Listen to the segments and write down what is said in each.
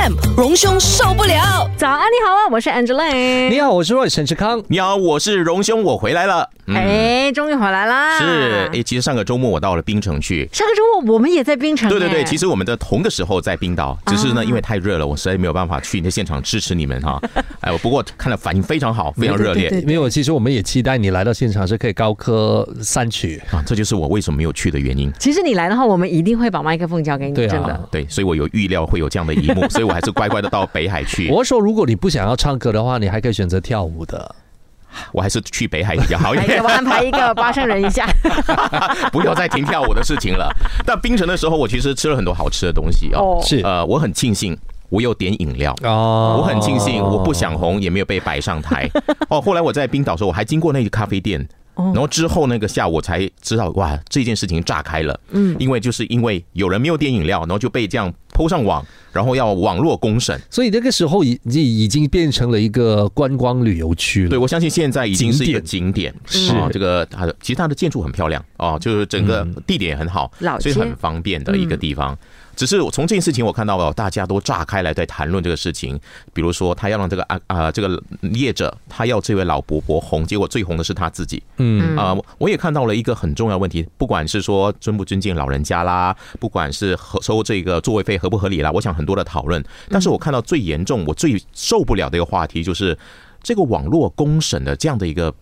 FM，荣兄受不了。早安，你好啊，我是 Angela。你好，我是 Roy 陈志康。你好，我是荣兄，我回来了。嗯、哎，终于回来啦！是哎，其实上个周末我到了冰城去。上个周末我们也在冰城。对对对，其实我们的同个时候在冰岛，只是呢因为太热了，我实在没有办法去你的现场支持你们哈。哎，不过看了反应非常好，非常热烈。没有，其实我们也期待你来到现场是可以高歌三曲啊，这就是我为什么没有去的原因。其实你来的话，我们一定会把麦克风交给你，真的。对，所以我有预料会有这样的一幕，所以我还是乖乖的到北海去。我说，如果你不想要唱歌的话，你还可以选择跳舞的。我还是去北海比较好一点。我安排一个八圣人一下，不要再停跳舞的事情了。但冰城的时候，我其实吃了很多好吃的东西哦。是呃，我很庆幸我有点饮料哦。我很庆幸我不想红，也没有被摆上台 哦。后来我在冰岛的时候，我还经过那个咖啡店。然后之后那个下午我才知道，哇，这件事情炸开了。嗯，因为就是因为有人没有点饮料，然后就被这样抛上网，然后要网络公审，所以那个时候已已经变成了一个观光旅游区了。对，我相信现在已经是一个景点。是这个它的其实它的建筑很漂亮哦，就是整个地点也很好，所以很方便的一个地方。只是我从这件事情，我看到了大家都炸开来在谈论这个事情。比如说，他要让这个啊啊这个业者，他要这位老伯伯红，结果最红的是他自己。嗯啊，我也看到了一个很重要问题，不管是说尊不尊敬老人家啦，不管是收这个座位费合不合理啦，我想很多的讨论。但是我看到最严重，我最受不了的一个话题，就是这个网络公审的这样的一个。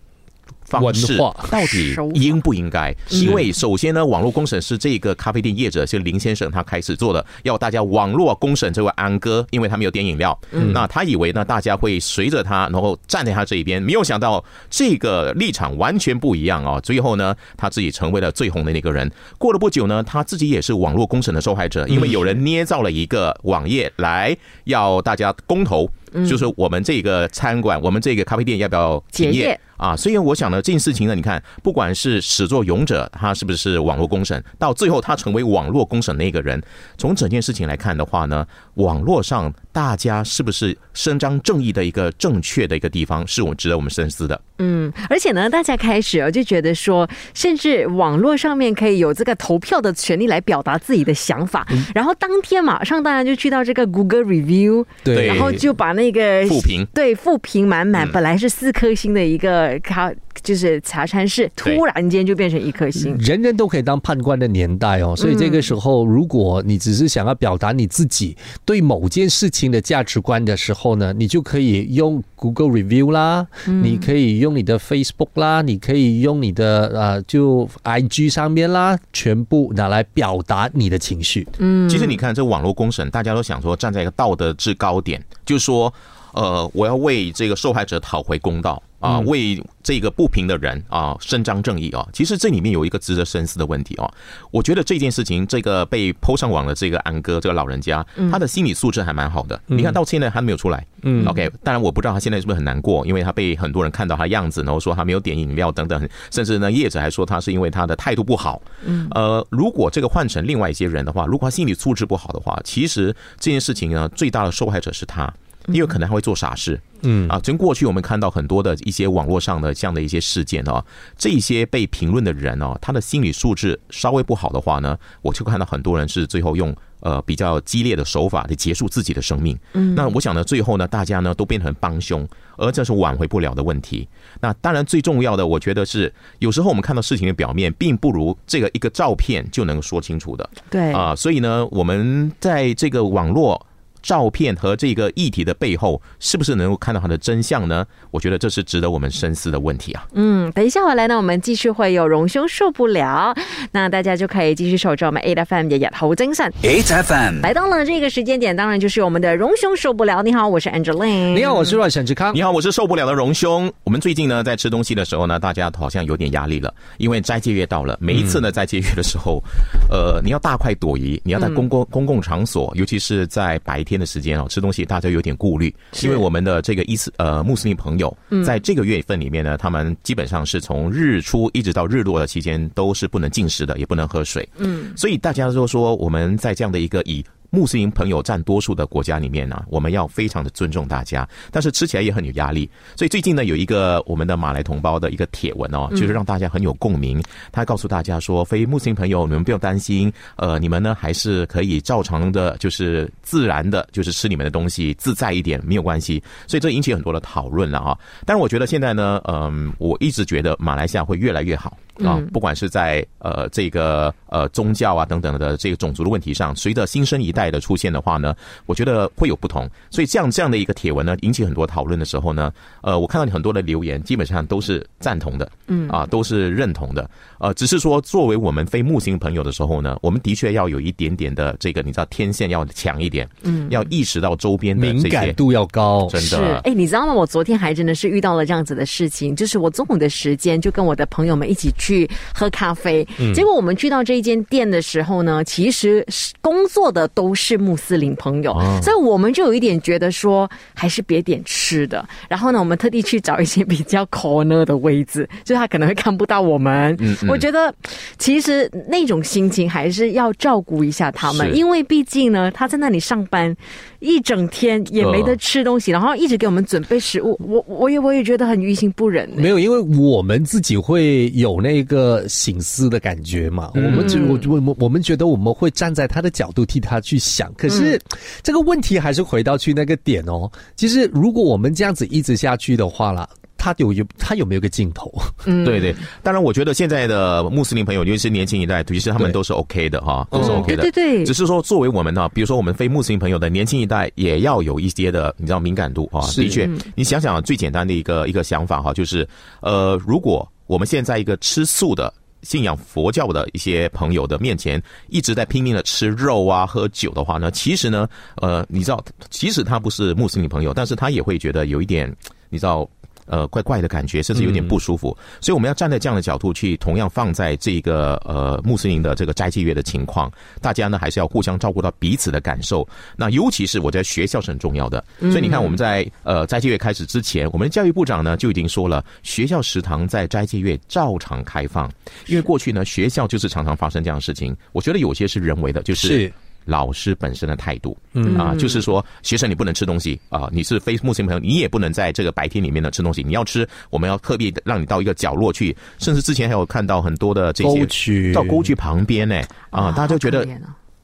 方式到底应不应该？因为首先呢，网络公审是这个咖啡店业者，是林先生他开始做的，要大家网络公审这位安哥，因为他没有点饮料。那他以为呢，大家会随着他，然后站在他这一边，没有想到这个立场完全不一样哦。最后呢，他自己成为了最红的那个人。过了不久呢，他自己也是网络公审的受害者，因为有人捏造了一个网页来要大家公投。就是我们这个餐馆，我们这个咖啡店要不要停业啊？所以我想呢，这件事情呢，你看，不管是始作俑者，他是不是网络公审，到最后他成为网络公审那个人，从整件事情来看的话呢，网络上大家是不是伸张正义的一个正确的一个地方，是我值得我们深思的。嗯，而且呢，大家开始就觉得说，甚至网络上面可以有这个投票的权利来表达自己的想法，然后当天马上大家就去到这个 Google Review，对，然后就把那个复评，对，复评满满，本来是四颗星的一个咖，就是茶餐室，突然间就变成一颗星。人人都可以当判官的年代哦，所以这个时候，如果你只是想要表达你自己对某件事情的价值观的时候呢，你就可以用 Google Review 啦，你可以用你的 Facebook 啦，你可以用你的呃，就 IG 上面啦，全部拿来表达你的情绪。嗯，其实你看这网络公审，大家都想说站在一个道德制高点。就是说，呃，我要为这个受害者讨回公道啊，为这个不平的人啊伸张正义啊。其实这里面有一个值得深思的问题啊。我觉得这件事情，这个被抛上网的这个安哥这个老人家，他的心理素质还蛮好的。你看到现在还没有出来。嗯，OK。当然我不知道他现在是不是很难过，因为他被很多人看到他样子，然后说他没有点饮料等等，甚至呢叶子还说他是因为他的态度不好。嗯，呃，如果这个换成另外一些人的话，如果他心理素质不好的话，其实这件事情呢，最大的受害者是他。因为可能还会做傻事，嗯啊，从过去我们看到很多的一些网络上的这样的一些事件哦，这些被评论的人哦，他的心理素质稍微不好的话呢，我就看到很多人是最后用呃比较激烈的手法来结束自己的生命。嗯，那我想呢，最后呢，大家呢都变成帮凶，而这是挽回不了的问题。那当然最重要的，我觉得是有时候我们看到事情的表面，并不如这个一个照片就能说清楚的。对啊，所以呢，我们在这个网络。照片和这个议题的背后，是不是能够看到它的真相呢？我觉得这是值得我们深思的问题啊。嗯，等一下回来呢，我们继续会有荣兄受不了，那大家就可以继续守着我们 A F M 的日头精神。A F M 来到了这个时间点，当然就是我们的荣兄受不了。你好，我是 Angeline。你好，我是阮沈志康。你好，我是受不了的荣兄。我们最近呢，在吃东西的时候呢，大家好像有点压力了，因为斋戒月到了。每一次呢，斋戒月的时候，呃，你要大快朵颐，你要在公共公共场所，尤其是在白天的时间哦，吃东西大家有点顾虑，因为我们的这个伊斯呃穆斯林朋友，在这个月份里面呢，他们基本上是从日出一直到日落的期间都是不能进食的，也不能喝水。嗯，所以大家都说我们在这样的一个以穆斯林朋友占多数的国家里面呢，我们要非常的尊重大家，但是吃起来也很有压力。所以最近呢，有一个我们的马来同胞的一个帖文哦，就是让大家很有共鸣。他告诉大家说，非穆斯林朋友你们不用担心，呃，你们呢还是可以照常的，就是自然的，就是吃你们的东西，自在一点没有关系。所以这引起很多的讨论了啊。但是我觉得现在呢，嗯，我一直觉得马来西亚会越来越好。啊，不管是在呃这个呃宗教啊等等的这个种族的问题上，随着新生一代的出现的话呢，我觉得会有不同。所以这样这样的一个帖文呢，引起很多讨论的时候呢，呃，我看到你很多的留言，基本上都是赞同的，嗯啊，都是认同的。呃，只是说作为我们非木星朋友的时候呢，我们的确要有一点点的这个，你知道天线要强一点，嗯，要意识到周边的敏感度要高，真的。是哎，你知道吗？我昨天还真的是遇到了这样子的事情，就是我中午的时间就跟我的朋友们一起去喝咖啡，结果我们去到这一间店的时候呢，其实工作的都是穆斯林朋友，所以我们就有一点觉得说，还是别点吃的。然后呢，我们特地去找一些比较 corner 的位置，就他可能会看不到我们。嗯。我觉得，其实那种心情还是要照顾一下他们，因为毕竟呢，他在那里上班一整天也没得吃东西，然后一直给我们准备食物，我我也我也觉得很于心不忍。没有，因为我们自己会有那个醒思的感觉嘛，我们就我我我们觉得我们会站在他的角度替他去想，可是这个问题还是回到去那个点哦。其实如果我们这样子一直下去的话了。他有有他有没有个镜头？嗯，对对，当然，我觉得现在的穆斯林朋友，尤其是年轻一代，其实他们都是 OK 的哈，都是 OK 的。对对，只是说作为我们呢，比如说我们非穆斯林朋友的年轻一代，也要有一些的，你知道敏感度啊。的确，你想想最简单的一个一个想法哈，就是呃，如果我们现在一个吃素的信仰佛教的一些朋友的面前，一直在拼命的吃肉啊、喝酒的话呢，其实呢，呃，你知道，即使他不是穆斯林朋友，但是他也会觉得有一点，你知道。呃，怪怪的感觉，甚至有点不舒服，所以我们要站在这样的角度去，同样放在这个呃穆斯林的这个斋戒月的情况，大家呢还是要互相照顾到彼此的感受。那尤其是我觉得学校是很重要的，所以你看我们在呃斋戒月开始之前，我们的教育部长呢就已经说了，学校食堂在斋戒月照常开放，因为过去呢学校就是常常发生这样的事情，我觉得有些是人为的，就是。老师本身的态度，嗯啊，就是说，学生你不能吃东西啊，你是非穆斯林朋友，你也不能在这个白天里面呢吃东西。你要吃，我们要特别让你到一个角落去，甚至之前还有看到很多的这些到沟渠旁边呢，啊，大家就觉得。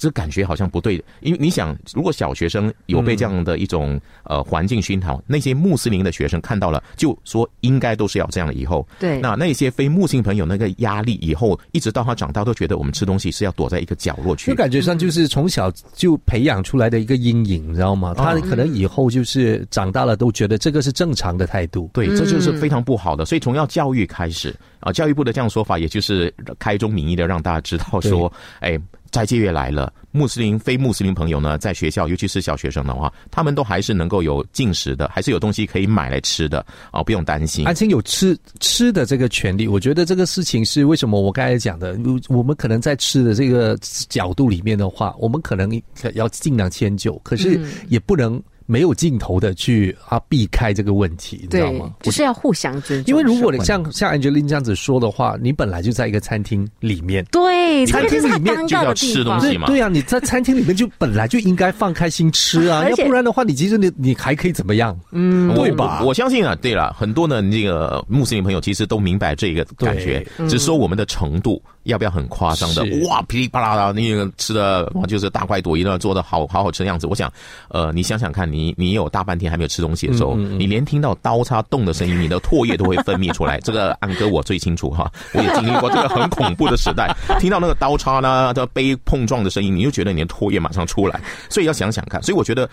这感觉好像不对，因为你想，如果小学生有被这样的一种呃环境熏陶，那些穆斯林的学生看到了，就说应该都是要这样的。以后，对，那那些非穆斯林朋友那个压力，以后一直到他长大，都觉得我们吃东西是要躲在一个角落去。就感觉上就是从小就培养出来的一个阴影，你知道吗？他可能以后就是长大了都觉得这个是正常的态度。对，这就是非常不好的。所以从要教育开始啊，教育部的这样说法，也就是开宗明义的让大家知道说，哎。斋戒月来了，穆斯林、非穆斯林朋友呢，在学校，尤其是小学生的话，他们都还是能够有进食的，还是有东西可以买来吃的啊，不用担心。安心有吃吃的这个权利，我觉得这个事情是为什么？我刚才讲的，我们可能在吃的这个角度里面的话，我们可能要尽量迁就，可是也不能。没有尽头的去啊避开这个问题，你知道吗？就是要互相尊重。因为如果你像像 Angelina 这样子说的话，你本来就在一个餐厅里面，对，餐厅里面就要吃东西嘛。对啊，你在餐厅里面就本来就应该放开心吃啊，要不然的话，你其实你你还可以怎么样？嗯，对吧？我相信啊，对了，很多的那个穆斯林朋友其实都明白这个感觉，只是说我们的程度。要不要很夸张的哇噼里啪啦的那个吃的就是大快朵颐的做的好好好吃的样子？我想，呃，你想想看，你你有大半天还没有吃东西的时候，你连听到刀叉动的声音，你的唾液都会分泌出来。这个安哥我最清楚哈，我也经历过这个很恐怖的时代，听到那个刀叉呢的杯碰撞的声音，你就觉得你的唾液马上出来。所以要想想看，所以我觉得。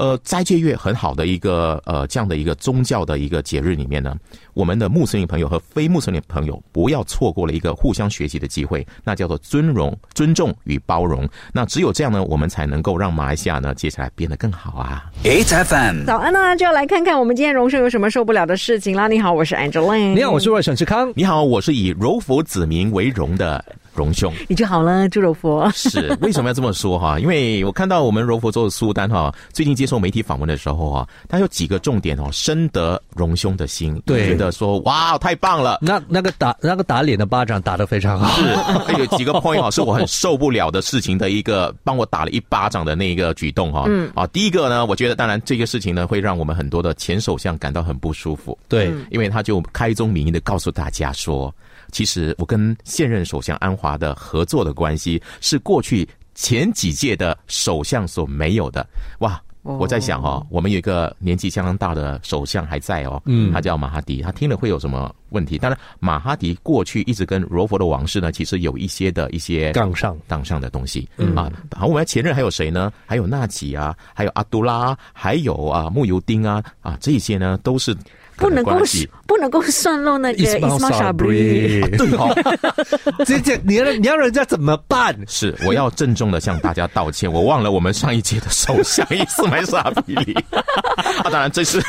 呃，斋戒月很好的一个呃这样的一个宗教的一个节日里面呢，我们的穆斯林朋友和非穆斯林朋友不要错过了一个互相学习的机会，那叫做尊荣、尊重与包容。那只有这样呢，我们才能够让马来西亚呢接下来变得更好啊。H F M，早安呢，就要来看看我们今天荣盛有什么受不了的事情啦。你好，我是 Angeline。你好，我是沈志康。你好，我是以柔佛子民为荣的荣兄，你就好了，朱柔佛。是为什么要这么说哈？因为我看到我们柔佛州的苏丹哈，最近接受媒体访问的时候哈，他有几个重点哦，深得荣兄的心，对，觉得说哇，太棒了。那那个打那个打脸的巴掌打得非常好，是有几个 point 哈，是我很受不了的事情的一个，帮我打了一巴掌的那一个举动哈。嗯啊，第一个呢，我觉得当然这个事情呢，会让我们很多的前首相感到很不舒服，对，因为他就开宗明义的告诉大家说。其实我跟现任首相安华的合作的关系是过去前几届的首相所没有的。哇！我在想哦，我们有一个年纪相当大的首相还在哦，嗯，他叫马哈迪，他听了会有什么问题？当然，马哈迪过去一直跟罗佛的往事呢，其实有一些的一些杠上杠上的东西啊。好，我们前任还有谁呢？还有纳吉啊，还有阿杜拉，还有啊穆尤丁啊啊，这些呢都是。不能够不能够算漏那个伊斯玛沙布里，对哦，这这你要你要人家怎么办？是我要郑重的向大家道歉，我忘了我们上一届的首相伊斯玛沙比里。啊，当然这是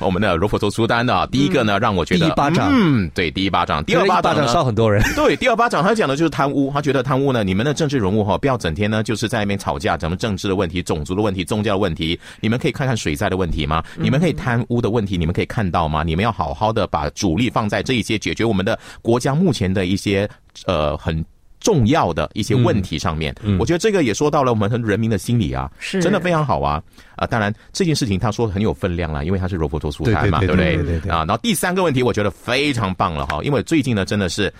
我们的罗佛州苏丹的第一个呢，让我觉得第一巴掌，嗯，对，第一巴掌，第二巴掌烧很多人。对，第二巴掌他讲的就是贪污，他觉得贪污呢，你们的政治人物哈，不要整天呢就是在那边吵架，什么政治的问题、种族的问题、宗教的问题，你们可以看看水灾的问题吗？你们可以贪污的问题，你们可以看到。吗？你们要好好的把主力放在这一些解决我们的国家目前的一些呃很重要的一些问题上面。我觉得这个也说到了我们人民的心理啊，是真的非常好啊啊！当然这件事情他说很有分量了，因为他是柔佛做出台嘛，对不对？啊，然后第三个问题我觉得非常棒了哈，因为最近呢真的是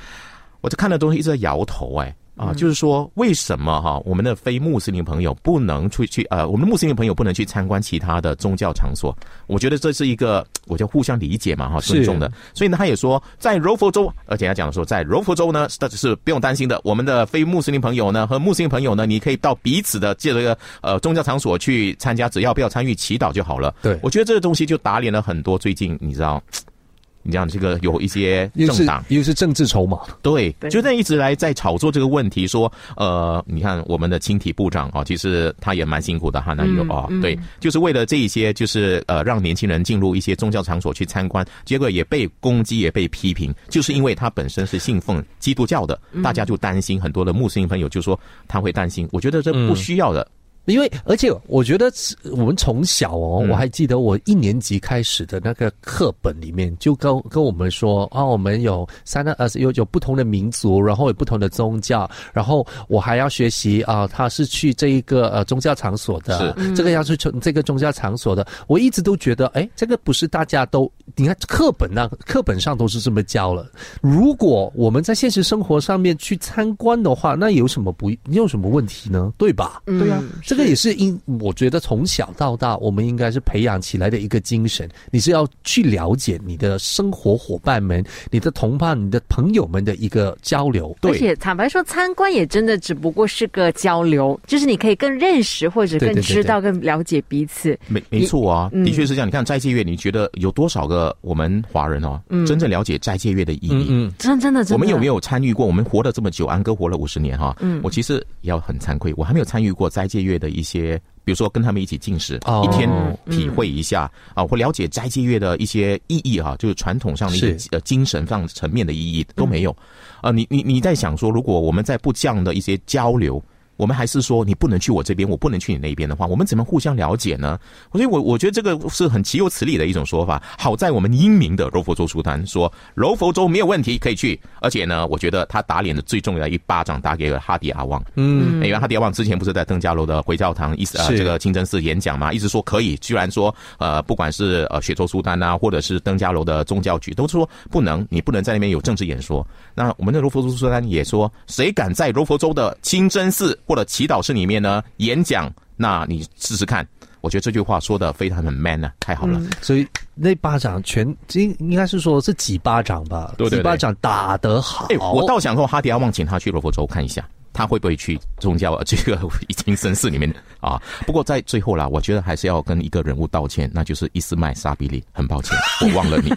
我就看的东西一直在摇头哎。啊，就是说，为什么哈我们的非穆斯林朋友不能出去？呃，我们的穆斯林朋友不能去参观其他的宗教场所？我觉得这是一个，我就互相理解嘛，哈，尊重的。所以呢，他也说，在柔佛州，而且他讲的说，在柔佛州呢，这是不用担心的。我们的非穆斯林朋友呢，和穆斯林朋友呢，你可以到彼此的这个呃宗教场所去参加，只要不要参与祈祷就好了。对，我觉得这个东西就打脸了很多。最近你知道。你讲这个有一些政党，又是政治筹码，对，就在一直来在炒作这个问题，说，呃，你看我们的青体部长啊，其实他也蛮辛苦的哈，那有啊，对，就是为了这一些，就是呃，让年轻人进入一些宗教场所去参观，结果也被攻击，也被批评，就是因为他本身是信奉基督教的，大家就担心，很多的穆斯林朋友就说他会担心，我觉得这不需要的。因为，而且我觉得我们从小哦，我还记得我一年级开始的那个课本里面就跟跟我们说啊，我们有三个呃有有不同的民族，然后有不同的宗教，然后我还要学习啊，他是去这一个呃宗教场所的，这个要去从这个宗教场所的，我一直都觉得，哎，这个不是大家都你看课本那课本上都是这么教了。如果我们在现实生活上面去参观的话，那有什么不有什么问题呢？对吧？对呀。这个也是因我觉得从小到大，我们应该是培养起来的一个精神。你是要去了解你的生活伙伴们、你的同伴、你的朋友们的一个交流。而且坦白说，参观也真的只不过是个交流，就是你可以更认识或者更知道、更了解彼此。没没错啊，的确是这样。你看斋戒月，你觉得有多少个我们华人哦，真正了解斋戒月的意义？嗯，真真的，我们有没有参与过？我们活了这么久，安哥活了五十年哈。嗯，我其实也要很惭愧，我还没有参与过斋戒月。的一些，比如说跟他们一起进食，一天体会一下啊，或了解斋戒月的一些意义啊，就是传统上的一些呃精神上层面的意义都没有啊。你你你在想说，如果我们在不这样的一些交流。我们还是说你不能去我这边，我不能去你那边的话，我们怎么互相了解呢？所以，我我觉得这个是很岂有此理的一种说法。好在我们英明的柔佛州书单说柔佛州没有问题可以去，而且呢，我觉得他打脸的最重要的一巴掌打给了哈迪阿旺。嗯，因为哈迪阿旺之前不是在登嘉楼的回教堂意思啊这个清真寺演讲嘛，一直说可以，居然说呃不管是呃雪州书单啊，或者是登嘉楼的宗教局，都说不能，你不能在那边有政治演说。那我们的柔佛州书单也说，谁敢在柔佛州的清真寺？或者祈祷室里面呢演讲，那你试试看。我觉得这句话说的非常很 man 啊，太好了。所以那巴掌全应应该是说是几巴掌吧？几巴掌打得好。我倒想说哈迪阿旺请他去罗佛州看一下。他会不会去宗教这个已经绅士里面啊？不过在最后啦，我觉得还是要跟一个人物道歉，那就是伊斯麦沙比利。很抱歉，我忘了你。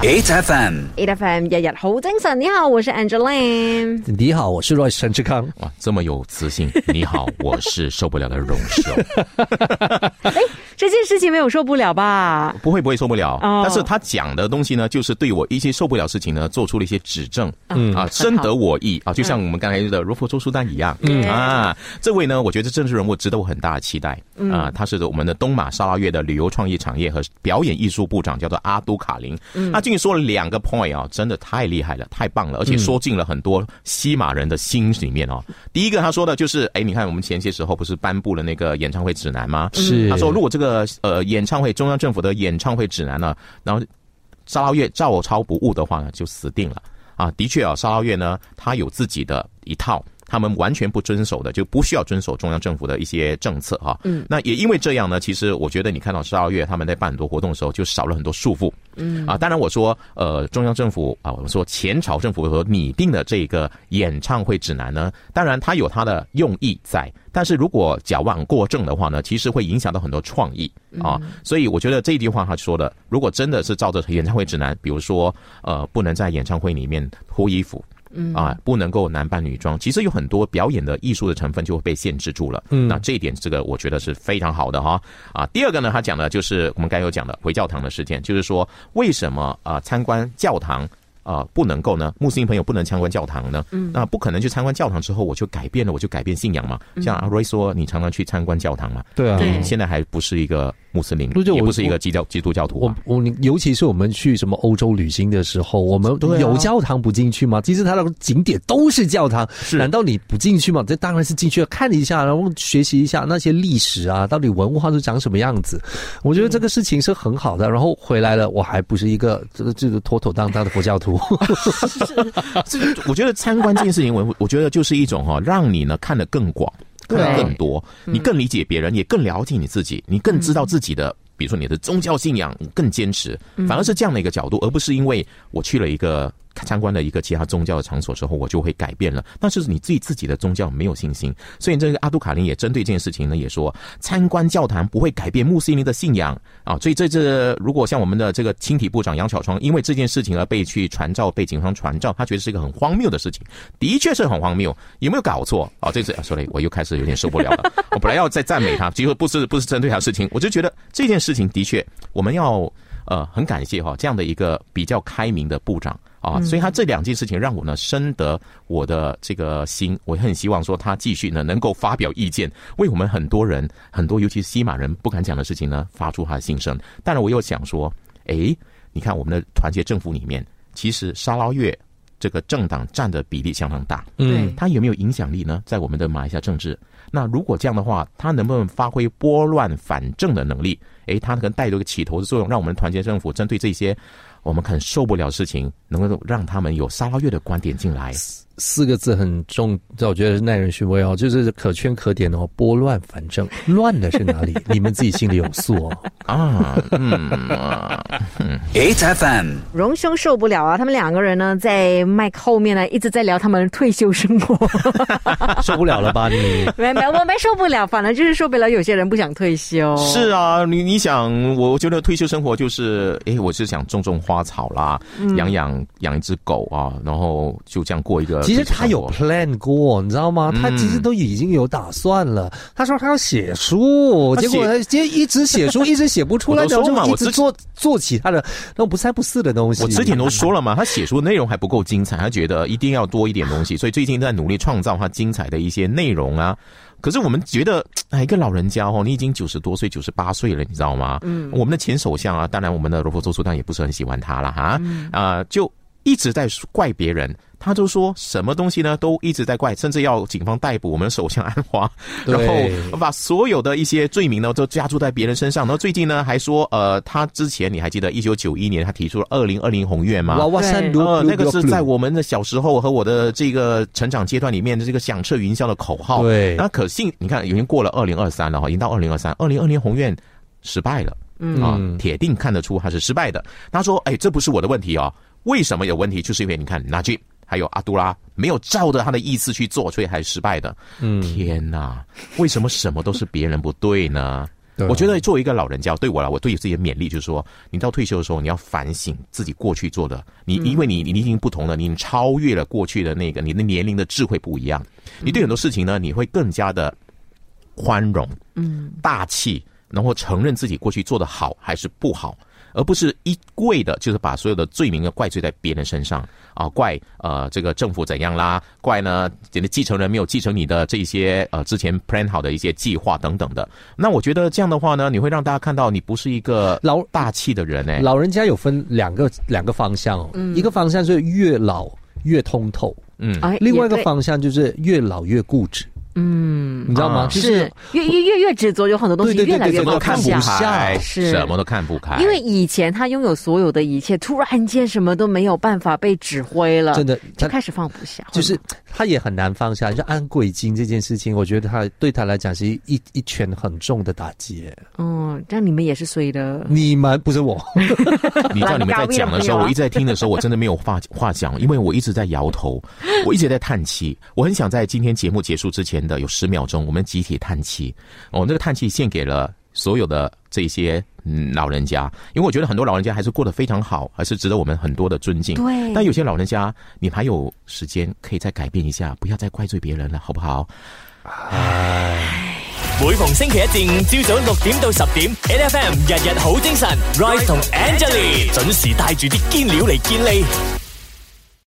H F M，H F M，日日好精神。你好，我是 Angeline。你好，我是 Roy 陈志康。哇，这么有磁性。你好，我是受不了的荣受。这件事情没有受不了吧？不会不会受不了，但是他讲的东西呢，就是对我一些受不了事情呢，做出了一些指正，嗯啊，深得我意啊，就像我们刚才的如佛周书丹一样，嗯。啊，这位呢，我觉得政治人物值得我很大的期待。啊，他是我们的东马沙拉越的旅游创意产业和表演艺术部长，叫做阿都卡林，他最近说了两个 point 啊，真的太厉害了，太棒了，而且说进了很多西马人的心里面哦。第一个他说的就是，哎，你看我们前些时候不是颁布了那个演唱会指南吗？是，他说如果这个的呃演唱会中央政府的演唱会指南呢，然后沙捞越照抄不误的话呢，就死定了啊！的确啊，沙捞越呢，他有自己的一套。他们完全不遵守的，就不需要遵守中央政府的一些政策哈。嗯，那也因为这样呢，其实我觉得你看到十二月他们在办很多活动的时候，就少了很多束缚。嗯啊，当然我说呃，中央政府啊，我们说前朝政府所拟定的这个演唱会指南呢，当然它有它的用意在，但是如果矫枉过正的话呢，其实会影响到很多创意啊。所以我觉得这一句话他说的，如果真的是照着演唱会指南，比如说呃，不能在演唱会里面脱衣服。嗯啊，不能够男扮女装，其实有很多表演的艺术的成分就会被限制住了。嗯，那这一点，这个我觉得是非常好的哈。啊，第二个呢，他讲的就是我们刚有讲的回教堂的事件，就是说为什么啊参观教堂。啊，不能够呢，穆斯林朋友不能参观教堂呢。嗯，那不可能去参观教堂之后，我就改变了，我就改变信仰嘛。像阿瑞说，你常常去参观教堂嘛。对啊，现在还不是一个穆斯林，也不是一个基教基督教徒。我我，尤其是我们去什么欧洲旅行的时候，我们有教堂不进去吗？其实它的景点都是教堂，难道你不进去吗？这当然是进去了，看一下，然后学习一下那些历史啊，到底文化是长什么样子。我觉得这个事情是很好的。然后回来了，我还不是一个这个这个妥妥当当的佛教徒。是，我觉得参观这件事情，我我觉得就是一种哈，让你呢看得更广，看得更多，你更理解别人，也更了解你自己，你更知道自己的，比如说你的宗教信仰更坚持，反而是这样的一个角度，而不是因为我去了一个。参观了一个其他宗教的场所之后，我就会改变了。但是你自己自己的宗教没有信心，所以这个阿杜卡林也针对这件事情呢，也说参观教堂不会改变穆斯林的信仰啊。所以这这如果像我们的这个青体部长杨巧窗，因为这件事情而被去传召，被警方传召，他觉得是一个很荒谬的事情，的确是很荒谬。有没有搞错啊？这次啊，说嘞，我又开始有点受不了了。我本来要再赞美他，结果不是不是针对他事情，我就觉得这件事情的确我们要呃很感谢哈这样的一个比较开明的部长。啊，所以他这两件事情让我呢深得我的这个心，我很希望说他继续呢能够发表意见，为我们很多人很多尤其是西马人不敢讲的事情呢发出他的心声。当然，我又想说，哎，你看我们的团结政府里面，其实沙捞越这个政党占的比例相当大，嗯，他有没有影响力呢？在我们的马来西亚政治，那如果这样的话，他能不能发挥拨乱反正的能力？哎，他能带一个起头的作用，让我们团结政府针对这些。我们很受不了事情，能够让他们有沙拉月的观点进来。四个字很重，这我觉得是耐人寻味哦，就是可圈可点哦。拨乱反正，乱的是哪里？你们自己心里有数哦。啊，嗯，H F M，荣兄受不了啊！他们两个人呢，在麦克后面呢，一直在聊他们退休生活。受不了了吧你？没没，我没受不了，反正就是受不了。有些人不想退休。是啊，你你想，我觉得退休生活就是，哎，我是想种种花草啦，养养养一只狗啊，然后就这样过一个。其实他有 plan 过，你知道吗？他其实都已经有打算了。他说他要写书，结果他今天一直写书，一直写不出来，就一直做做其他的那种不三不四的东西。我之前都说了嘛，他写书内容还不够精彩，他觉得一定要多一点东西，所以最近在努力创造他精彩的一些内容啊。可是我们觉得，哎，一个老人家哦，你已经九十多岁、九十八岁了，你知道吗？嗯，我们的前首相啊，当然我们的罗伯特苏丹也不是很喜欢他了哈，啊，就一直在怪别人。他就说什么东西呢？都一直在怪，甚至要警方逮捕我们首相安华，然后把所有的一些罪名呢都加注在别人身上。然后最近呢还说，呃，他之前你还记得一九九一年他提出了二零二零宏愿吗？哇哇塞，那个是在我们的小时候和我的这个成长阶段里面的这个响彻云霄的口号。对，那可信？你看已经过了二零二三了哈，已经到二零二三，二零二零宏愿失败了，嗯啊，铁定看得出他是失败的。他说，哎，这不是我的问题啊，为什么有问题？就是因为你看纳吉。还有阿杜拉没有照着他的意思去做，所以还是失败的。嗯，天哪，为什么什么都是别人不对呢？我觉得作为一个老人家，对我来，我对自己的勉励就是说，你到退休的时候，你要反省自己过去做的。你因为你你已经不同了，你超越了过去的那个，你的年龄的智慧不一样。你对很多事情呢，你会更加的宽容，嗯，大气。然后承认自己过去做的好还是不好。而不是一味的，就是把所有的罪名要怪罪在别人身上啊，怪呃这个政府怎样啦，怪呢你的继承人没有继承你的这些呃之前 plan 好的一些计划等等的。那我觉得这样的话呢，你会让大家看到你不是一个老大气的人哎。老人家有分两个两个方向哦，一个方向是越老越通透，嗯，另外一个方向就是越老越固执。嗯，你知道吗？就是越越越越执着，有很多东西越来越看不下，是什么都看不开。因为以前他拥有所有的一切，突然间什么都没有办法被指挥了，真的就开始放不下。就是他也很难放下，就安贵金这件事情，我觉得他对他来讲是一一拳很重的打击。嗯，这样你们也是衰的，你们不是我。你知道你们在讲的时候，我一直在听的时候，我真的没有话话讲，因为我一直在摇头，我一直在叹气。我很想在今天节目结束之前。的有十秒钟，我们集体叹气。哦，那个叹气献给了所有的这些嗯老人家，因为我觉得很多老人家还是过得非常好，还是值得我们很多的尊敬。对，但有些老人家，你还有时间可以再改变一下，不要再怪罪别人了，好不好？唉，每逢星期一至五朝早六点到十点，N F M 日日好精神，Rise 同 Angelie 准时带住啲坚料嚟健利。